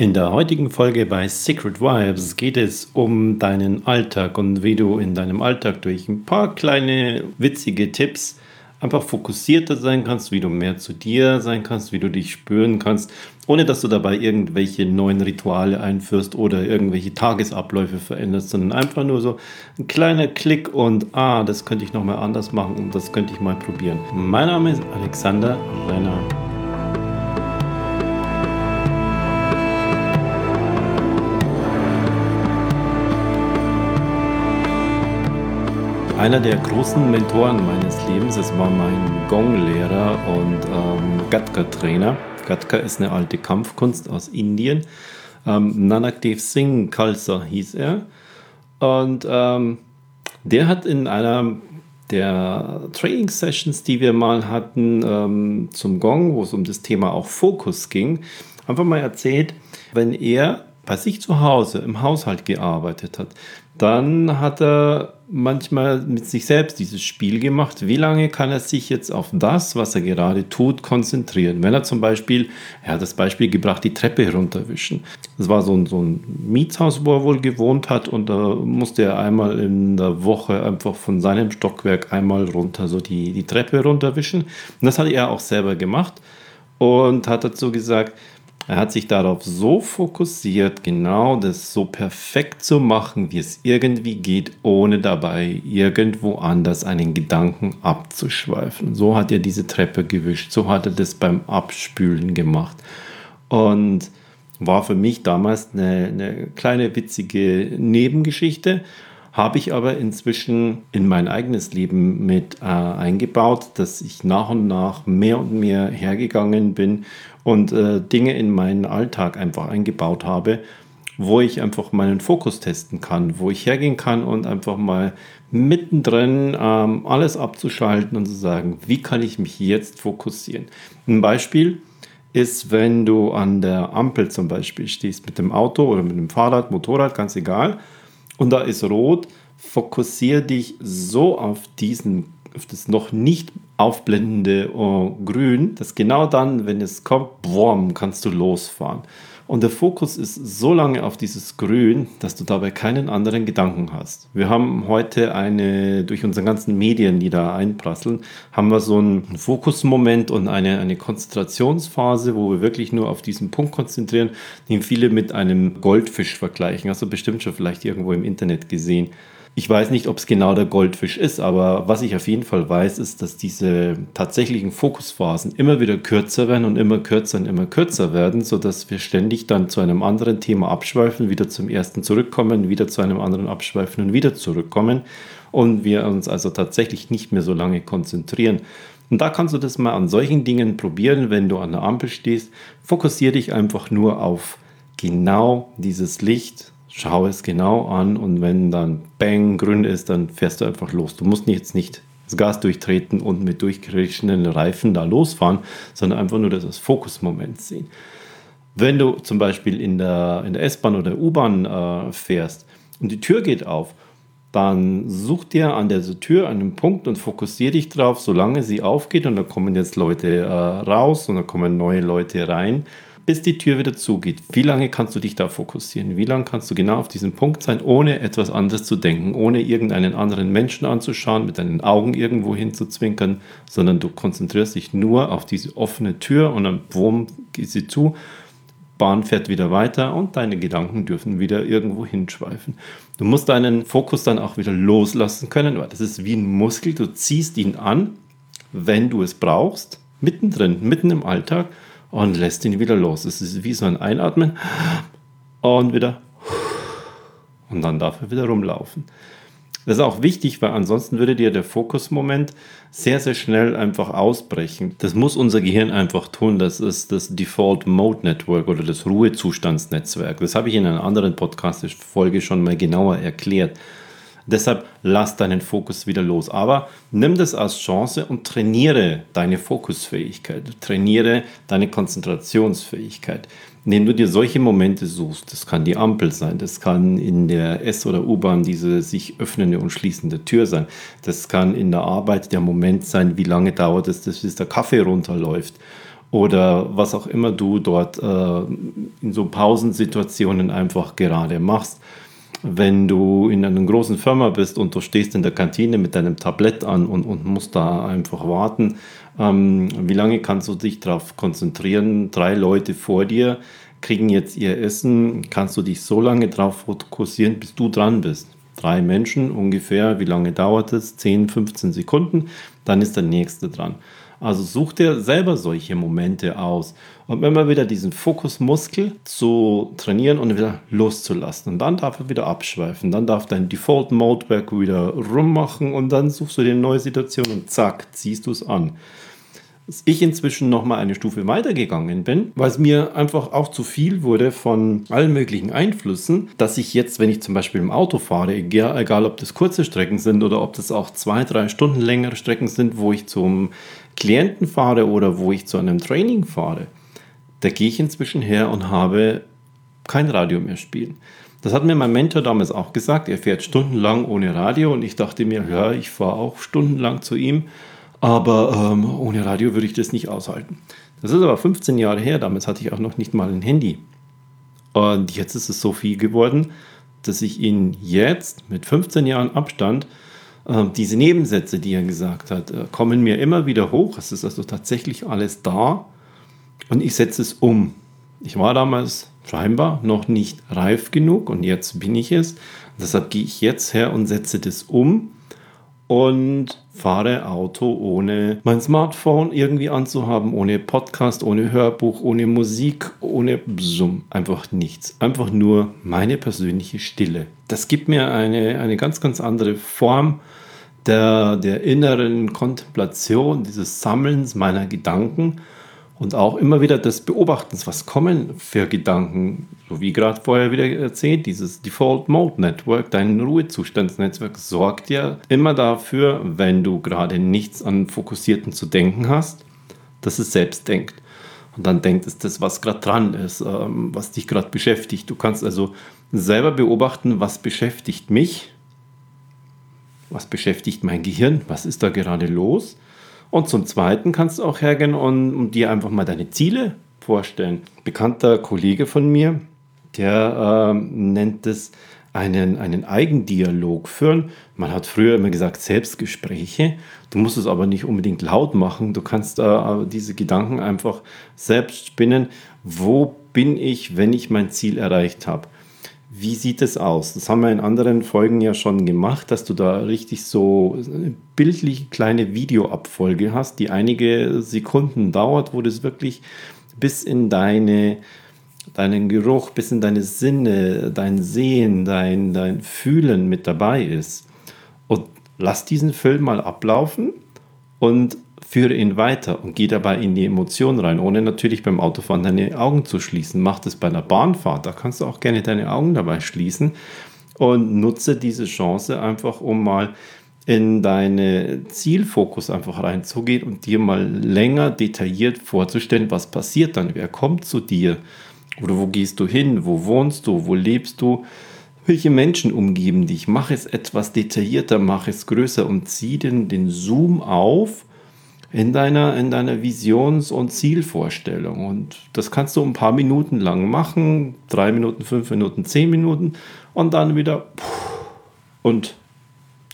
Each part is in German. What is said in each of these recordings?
In der heutigen Folge bei Secret Vibes geht es um deinen Alltag und wie du in deinem Alltag durch ein paar kleine witzige Tipps einfach fokussierter sein kannst, wie du mehr zu dir sein kannst, wie du dich spüren kannst, ohne dass du dabei irgendwelche neuen Rituale einführst oder irgendwelche Tagesabläufe veränderst, sondern einfach nur so ein kleiner Klick und ah, das könnte ich nochmal anders machen und das könnte ich mal probieren. Mein Name ist Alexander Renner. Einer der großen Mentoren meines Lebens, es war mein Gong-Lehrer und ähm, Gatka-Trainer. Gatka ist eine alte Kampfkunst aus Indien. Ähm, Nanak Dev Singh Khalsa hieß er. Und ähm, der hat in einer der Training Sessions, die wir mal hatten ähm, zum Gong, wo es um das Thema auch Fokus ging, einfach mal erzählt, wenn er bei sich zu Hause im Haushalt gearbeitet hat, dann hat er manchmal mit sich selbst dieses Spiel gemacht. Wie lange kann er sich jetzt auf das, was er gerade tut, konzentrieren? Wenn er zum Beispiel, er hat das Beispiel gebracht, die Treppe herunterwischen. Das war so ein, so ein Mietshaus, wo er wohl gewohnt hat und da musste er einmal in der Woche einfach von seinem Stockwerk einmal runter, so die, die Treppe runterwischen. Und das hat er auch selber gemacht und hat dazu gesagt, er hat sich darauf so fokussiert, genau das so perfekt zu machen, wie es irgendwie geht, ohne dabei irgendwo anders einen Gedanken abzuschweifen. So hat er diese Treppe gewischt, so hat er das beim Abspülen gemacht. Und war für mich damals eine, eine kleine witzige Nebengeschichte, habe ich aber inzwischen in mein eigenes Leben mit äh, eingebaut, dass ich nach und nach mehr und mehr hergegangen bin und äh, Dinge in meinen Alltag einfach eingebaut habe, wo ich einfach meinen Fokus testen kann, wo ich hergehen kann und einfach mal mittendrin ähm, alles abzuschalten und zu sagen, wie kann ich mich jetzt fokussieren. Ein Beispiel ist, wenn du an der Ampel zum Beispiel stehst mit dem Auto oder mit dem Fahrrad, Motorrad, ganz egal, und da ist rot, fokussiere dich so auf diesen auf das noch nicht aufblendende uh, Grün, dass genau dann, wenn es kommt, boom, kannst du losfahren. Und der Fokus ist so lange auf dieses Grün, dass du dabei keinen anderen Gedanken hast. Wir haben heute eine, durch unsere ganzen Medien, die da einprasseln, haben wir so einen Fokusmoment und eine, eine Konzentrationsphase, wo wir wirklich nur auf diesen Punkt konzentrieren, den viele mit einem Goldfisch vergleichen. Hast du bestimmt schon vielleicht irgendwo im Internet gesehen. Ich weiß nicht, ob es genau der Goldfisch ist, aber was ich auf jeden Fall weiß, ist, dass diese tatsächlichen Fokusphasen immer wieder kürzer werden und immer kürzer und immer kürzer werden, sodass wir ständig dann zu einem anderen Thema abschweifen, wieder zum ersten zurückkommen, wieder zu einem anderen abschweifen und wieder zurückkommen und wir uns also tatsächlich nicht mehr so lange konzentrieren. Und da kannst du das mal an solchen Dingen probieren, wenn du an der Ampel stehst. Fokussiere dich einfach nur auf genau dieses Licht schau es genau an und wenn dann Bang grün ist, dann fährst du einfach los. Du musst jetzt nicht das Gas durchtreten und mit durchgerichteten Reifen da losfahren, sondern einfach nur das Fokusmoment sehen. Wenn du zum Beispiel in der, in der S-Bahn oder U-Bahn äh, fährst und die Tür geht auf, dann such dir an der Tür einen Punkt und fokussiere dich drauf, solange sie aufgeht und da kommen jetzt Leute äh, raus und da kommen neue Leute rein bis die Tür wieder zugeht. Wie lange kannst du dich da fokussieren? Wie lange kannst du genau auf diesem Punkt sein, ohne etwas anderes zu denken, ohne irgendeinen anderen Menschen anzuschauen, mit deinen Augen irgendwo hinzuzwinkern, sondern du konzentrierst dich nur auf diese offene Tür und dann wumm, geht sie zu. Bahn fährt wieder weiter und deine Gedanken dürfen wieder irgendwo hinschweifen. Du musst deinen Fokus dann auch wieder loslassen können, weil das ist wie ein Muskel. Du ziehst ihn an, wenn du es brauchst, mittendrin, mitten im Alltag und lässt ihn wieder los. Es ist wie so ein Einatmen und wieder und dann darf er wieder rumlaufen. Das ist auch wichtig, weil ansonsten würde dir der Fokusmoment sehr, sehr schnell einfach ausbrechen. Das muss unser Gehirn einfach tun. Das ist das Default Mode Network oder das Ruhezustandsnetzwerk. Das habe ich in einer anderen Podcast-Folge schon mal genauer erklärt. Deshalb lass deinen Fokus wieder los. Aber nimm das als Chance und trainiere deine Fokusfähigkeit, trainiere deine Konzentrationsfähigkeit. Indem du dir solche Momente suchst, das kann die Ampel sein, das kann in der S- oder U-Bahn diese sich öffnende und schließende Tür sein, das kann in der Arbeit der Moment sein, wie lange dauert es, bis der Kaffee runterläuft oder was auch immer du dort äh, in so Pausensituationen einfach gerade machst. Wenn du in einer großen Firma bist und du stehst in der Kantine mit deinem Tablett an und, und musst da einfach warten, ähm, wie lange kannst du dich darauf konzentrieren? Drei Leute vor dir kriegen jetzt ihr Essen. Kannst du dich so lange darauf fokussieren, bis du dran bist? Drei Menschen ungefähr. Wie lange dauert es? 10, 15 Sekunden. Dann ist der nächste dran. Also such dir selber solche Momente aus, um immer wieder diesen Fokusmuskel zu trainieren und wieder loszulassen. Und dann darf er wieder abschweifen. Dann darf dein Default Mode Back wieder rummachen und dann suchst du dir eine neue Situation und zack, ziehst du es an ich inzwischen noch mal eine Stufe weitergegangen bin, weil es mir einfach auch zu viel wurde von allen möglichen Einflüssen, dass ich jetzt, wenn ich zum Beispiel im Auto fahre, egal, egal ob das kurze Strecken sind oder ob das auch zwei, drei Stunden längere Strecken sind, wo ich zum Klienten fahre oder wo ich zu einem Training fahre, da gehe ich inzwischen her und habe kein Radio mehr spielen. Das hat mir mein Mentor damals auch gesagt. Er fährt stundenlang ohne Radio und ich dachte mir, ja, ich fahre auch stundenlang zu ihm aber ähm, ohne Radio würde ich das nicht aushalten. Das ist aber 15 Jahre her, damals hatte ich auch noch nicht mal ein Handy. Und jetzt ist es so viel geworden, dass ich ihn jetzt mit 15 Jahren Abstand äh, diese Nebensätze, die er gesagt hat, äh, kommen mir immer wieder hoch. Es ist also tatsächlich alles da und ich setze es um. Ich war damals scheinbar noch nicht reif genug und jetzt bin ich es. Deshalb gehe ich jetzt her und setze das um und fahre Auto ohne mein Smartphone irgendwie anzuhaben, ohne Podcast, ohne Hörbuch, ohne Musik, ohne Bsum. Einfach nichts. Einfach nur meine persönliche Stille. Das gibt mir eine, eine ganz, ganz andere Form der, der inneren Kontemplation, dieses Sammelns meiner Gedanken und auch immer wieder des Beobachtens, was kommen für Gedanken, so wie gerade vorher wieder erzählt, dieses Default Mode Network, dein Ruhezustandsnetzwerk sorgt ja immer dafür, wenn du gerade nichts an Fokussierten zu denken hast, dass es selbst denkt. Und dann denkt es das, was gerade dran ist, ähm, was dich gerade beschäftigt. Du kannst also selber beobachten, was beschäftigt mich, was beschäftigt mein Gehirn, was ist da gerade los und zum Zweiten kannst du auch hergehen und, und dir einfach mal deine Ziele vorstellen. Ein bekannter Kollege von mir, der äh, nennt es einen, einen Eigendialog führen. Man hat früher immer gesagt Selbstgespräche. Du musst es aber nicht unbedingt laut machen. Du kannst äh, diese Gedanken einfach selbst spinnen. Wo bin ich, wenn ich mein Ziel erreicht habe? Wie sieht es aus? Das haben wir in anderen Folgen ja schon gemacht, dass du da richtig so eine bildliche kleine Videoabfolge hast, die einige Sekunden dauert, wo das wirklich bis in deine, deinen Geruch, bis in deine Sinne, dein Sehen, dein, dein Fühlen mit dabei ist. Und lass diesen Film mal ablaufen und führe ihn weiter und geh dabei in die Emotionen rein, ohne natürlich beim Autofahren deine Augen zu schließen. Mach das bei einer Bahnfahrt, da kannst du auch gerne deine Augen dabei schließen und nutze diese Chance einfach, um mal in deine Zielfokus einfach reinzugehen und dir mal länger detailliert vorzustellen, was passiert dann, wer kommt zu dir? Oder wo gehst du hin, wo wohnst du, wo lebst du, welche Menschen umgeben dich. Mach es etwas detaillierter, mach es größer und zieh den, den Zoom auf in deiner, in deiner Visions- und Zielvorstellung. Und das kannst du ein paar Minuten lang machen, drei Minuten, fünf Minuten, zehn Minuten und dann wieder und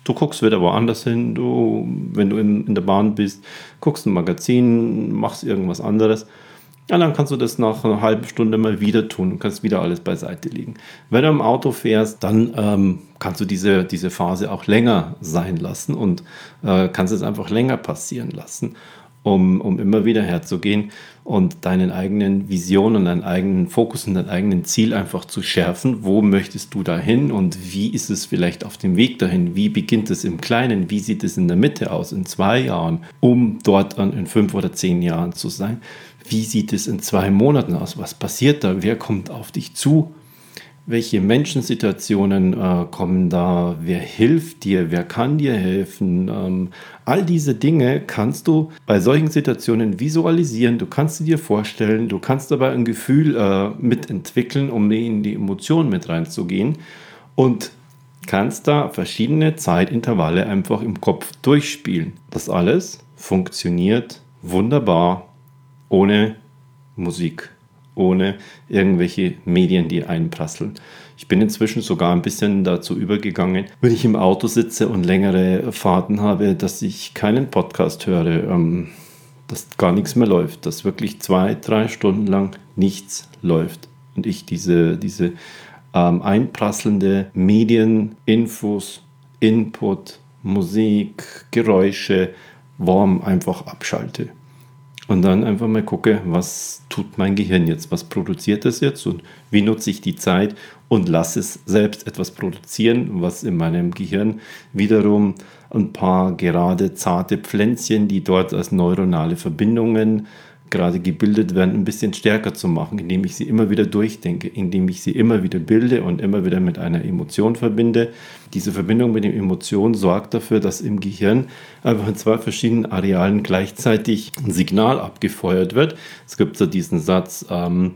du guckst wieder woanders hin. Du, wenn du in, in der Bahn bist, guckst ein Magazin, machst irgendwas anderes ja, dann kannst du das nach einer halben Stunde mal wieder tun und kannst wieder alles beiseite legen. Wenn du im Auto fährst, dann ähm, kannst du diese, diese Phase auch länger sein lassen und äh, kannst es einfach länger passieren lassen, um, um immer wieder herzugehen und deinen eigenen Visionen, deinen eigenen Fokus und dein eigenen Ziel einfach zu schärfen. Wo möchtest du dahin und wie ist es vielleicht auf dem Weg dahin? Wie beginnt es im Kleinen? Wie sieht es in der Mitte aus in zwei Jahren, um dort in fünf oder zehn Jahren zu sein? Wie sieht es in zwei Monaten aus? Was passiert da? Wer kommt auf dich zu? Welche Menschensituationen äh, kommen da? Wer hilft dir? Wer kann dir helfen? Ähm, all diese Dinge kannst du bei solchen Situationen visualisieren. Du kannst sie dir vorstellen. Du kannst dabei ein Gefühl äh, mitentwickeln, um in die Emotionen mit reinzugehen. Und kannst da verschiedene Zeitintervalle einfach im Kopf durchspielen. Das alles funktioniert wunderbar ohne Musik, ohne irgendwelche Medien, die einprasseln. Ich bin inzwischen sogar ein bisschen dazu übergegangen, wenn ich im Auto sitze und längere Fahrten habe, dass ich keinen Podcast höre, ähm, dass gar nichts mehr läuft, dass wirklich zwei, drei Stunden lang nichts läuft und ich diese, diese ähm, einprasselnde Medien, Infos, Input, Musik, Geräusche, warm einfach abschalte. Und dann einfach mal gucke, was tut mein Gehirn jetzt, was produziert es jetzt? Und wie nutze ich die Zeit und lasse es selbst etwas produzieren, was in meinem Gehirn wiederum ein paar gerade zarte Pflänzchen, die dort als neuronale Verbindungen gerade gebildet werden, ein bisschen stärker zu machen, indem ich sie immer wieder durchdenke, indem ich sie immer wieder bilde und immer wieder mit einer Emotion verbinde. Diese Verbindung mit den Emotionen sorgt dafür, dass im Gehirn einfach in zwei verschiedenen Arealen gleichzeitig ein Signal abgefeuert wird. Es gibt so diesen Satz, ähm,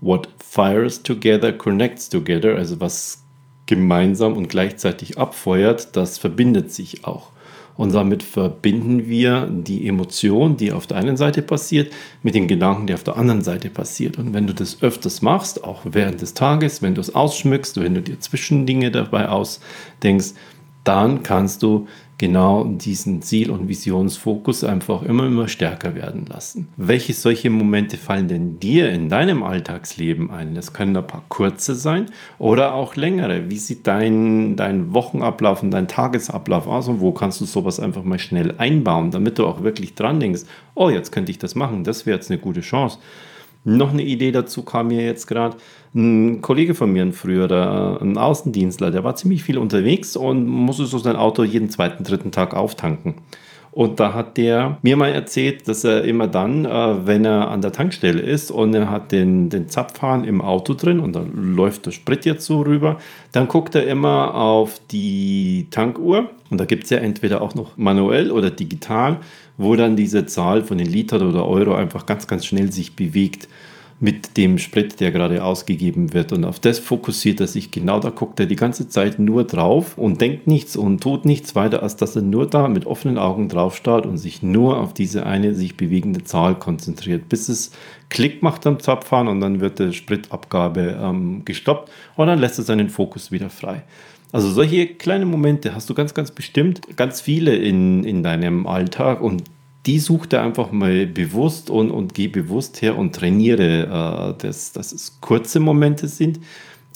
what fires together connects together, also was gemeinsam und gleichzeitig abfeuert, das verbindet sich auch. Und damit verbinden wir die Emotion, die auf der einen Seite passiert, mit den Gedanken, die auf der anderen Seite passiert. Und wenn du das öfters machst, auch während des Tages, wenn du es ausschmückst, wenn du dir Zwischendinge dabei ausdenkst, dann kannst du genau diesen Ziel- und Visionsfokus einfach immer, immer stärker werden lassen. Welche solche Momente fallen denn dir in deinem Alltagsleben ein? Das können ein paar kurze sein oder auch längere. Wie sieht dein, dein Wochenablauf und dein Tagesablauf aus und wo kannst du sowas einfach mal schnell einbauen, damit du auch wirklich dran denkst, oh, jetzt könnte ich das machen, das wäre jetzt eine gute Chance. Noch eine Idee dazu kam mir jetzt gerade. Ein Kollege von mir, ein früherer, ein Außendienstler, der war ziemlich viel unterwegs und musste so sein Auto jeden zweiten, dritten Tag auftanken. Und da hat der mir mal erzählt, dass er immer dann, äh, wenn er an der Tankstelle ist und er hat den, den Zapfhahn im Auto drin und da läuft der Sprit jetzt so rüber, dann guckt er immer auf die Tankuhr und da gibt es ja entweder auch noch manuell oder digital, wo dann diese Zahl von den Litern oder Euro einfach ganz, ganz schnell sich bewegt mit dem Sprit, der gerade ausgegeben wird. Und auf das fokussiert er sich genau. Da guckt er die ganze Zeit nur drauf und denkt nichts und tut nichts weiter, als dass er nur da mit offenen Augen drauf starrt und sich nur auf diese eine sich bewegende Zahl konzentriert, bis es Klick macht am Zapfhahn und dann wird die Spritabgabe ähm, gestoppt und dann lässt er seinen Fokus wieder frei. Also solche kleinen Momente hast du ganz, ganz bestimmt ganz viele in, in deinem Alltag und die such dir einfach mal bewusst und, und geh bewusst her und trainiere, äh, dass, dass es kurze Momente sind.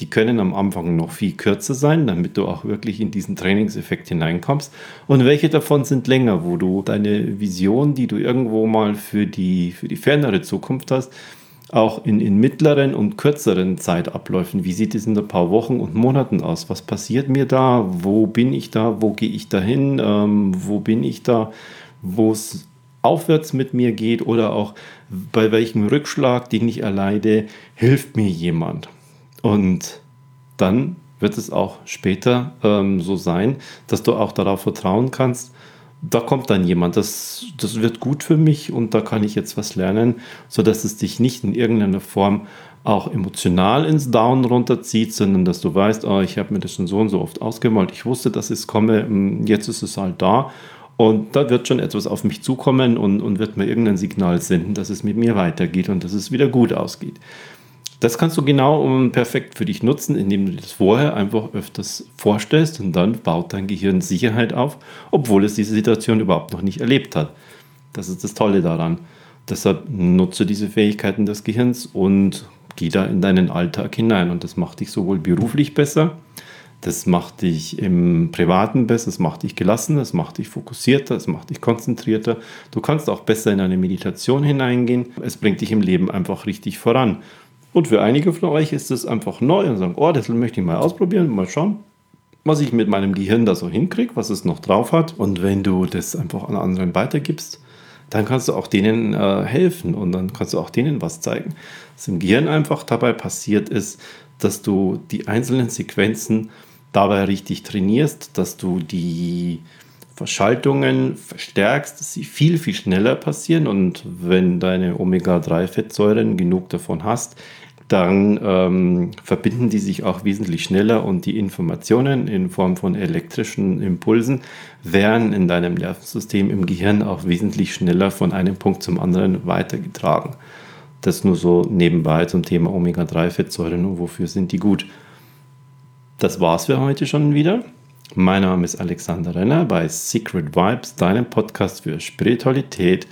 Die können am Anfang noch viel kürzer sein, damit du auch wirklich in diesen Trainingseffekt hineinkommst. Und welche davon sind länger, wo du deine Vision, die du irgendwo mal für die, für die fernere Zukunft hast, auch in, in mittleren und kürzeren Zeitabläufen. Wie sieht es in ein paar Wochen und Monaten aus? Was passiert mir da? Wo bin ich da? Wo gehe ich dahin? Ähm, wo bin ich da? Wo aufwärts mit mir geht oder auch bei welchem Rückschlag, den ich erleide, hilft mir jemand. Und dann wird es auch später ähm, so sein, dass du auch darauf vertrauen kannst, da kommt dann jemand, das, das wird gut für mich und da kann ich jetzt was lernen, sodass es dich nicht in irgendeiner Form auch emotional ins Down runterzieht, sondern dass du weißt, oh, ich habe mir das schon so und so oft ausgemalt, ich wusste, dass es komme, hm, jetzt ist es halt da und da wird schon etwas auf mich zukommen und, und wird mir irgendein Signal senden, dass es mit mir weitergeht und dass es wieder gut ausgeht. Das kannst du genau und perfekt für dich nutzen, indem du das vorher einfach öfters vorstellst und dann baut dein Gehirn Sicherheit auf, obwohl es diese Situation überhaupt noch nicht erlebt hat. Das ist das Tolle daran. Deshalb nutze diese Fähigkeiten des Gehirns und geh da in deinen Alltag hinein und das macht dich sowohl beruflich besser, das macht dich im Privaten besser, das macht dich gelassener, das macht dich fokussierter, das macht dich konzentrierter. Du kannst auch besser in eine Meditation hineingehen. Es bringt dich im Leben einfach richtig voran. Und für einige von euch ist es einfach neu und sagen, oh, das möchte ich mal ausprobieren, mal schauen, was ich mit meinem Gehirn da so hinkriege, was es noch drauf hat. Und wenn du das einfach an anderen weitergibst, dann kannst du auch denen äh, helfen und dann kannst du auch denen was zeigen. Was im Gehirn einfach dabei passiert ist, dass du die einzelnen Sequenzen dabei richtig trainierst, dass du die Verschaltungen verstärkst, dass sie viel, viel schneller passieren und wenn deine Omega-3-Fettsäuren genug davon hast, dann ähm, verbinden die sich auch wesentlich schneller und die Informationen in Form von elektrischen Impulsen werden in deinem Nervensystem im Gehirn auch wesentlich schneller von einem Punkt zum anderen weitergetragen. Das nur so nebenbei zum Thema Omega-3-Fettsäuren und wofür sind die gut. Das war's für heute schon wieder. Mein Name ist Alexander Renner bei Secret Vibes, deinem Podcast für Spiritualität,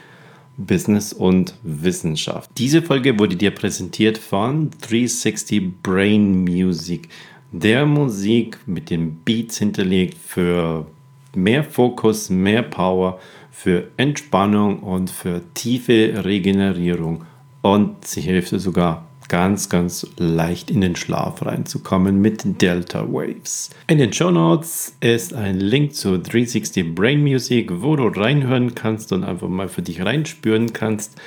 Business und Wissenschaft. Diese Folge wurde dir präsentiert von 360 Brain Music, der Musik mit den Beats hinterlegt für mehr Fokus, mehr Power, für Entspannung und für tiefe Regenerierung. Und sie hilft dir sogar ganz, ganz leicht in den Schlaf reinzukommen mit Delta Waves. In den Show Notes ist ein Link zu 360 Brain Music, wo du reinhören kannst und einfach mal für dich reinspüren kannst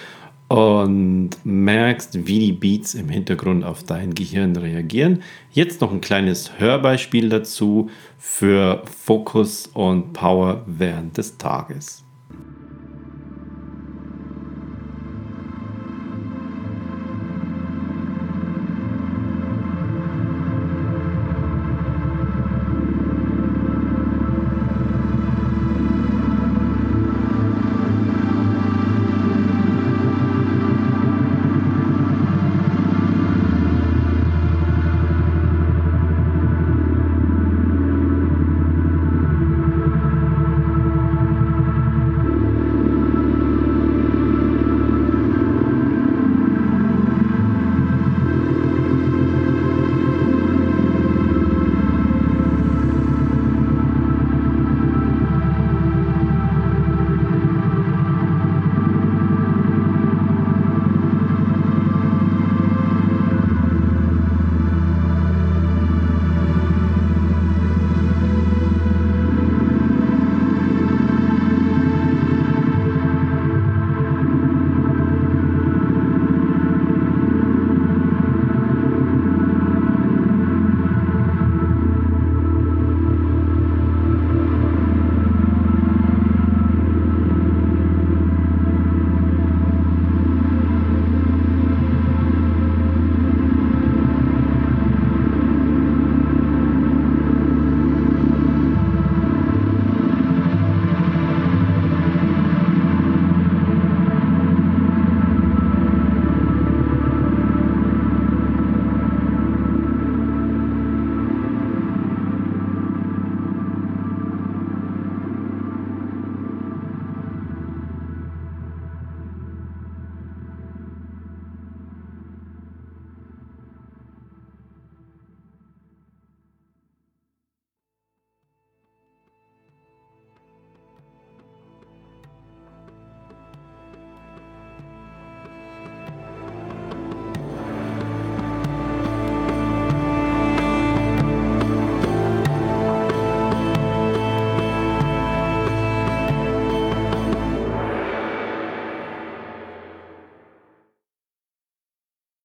und merkst, wie die Beats im Hintergrund auf dein Gehirn reagieren. Jetzt noch ein kleines Hörbeispiel dazu für Fokus und Power während des Tages.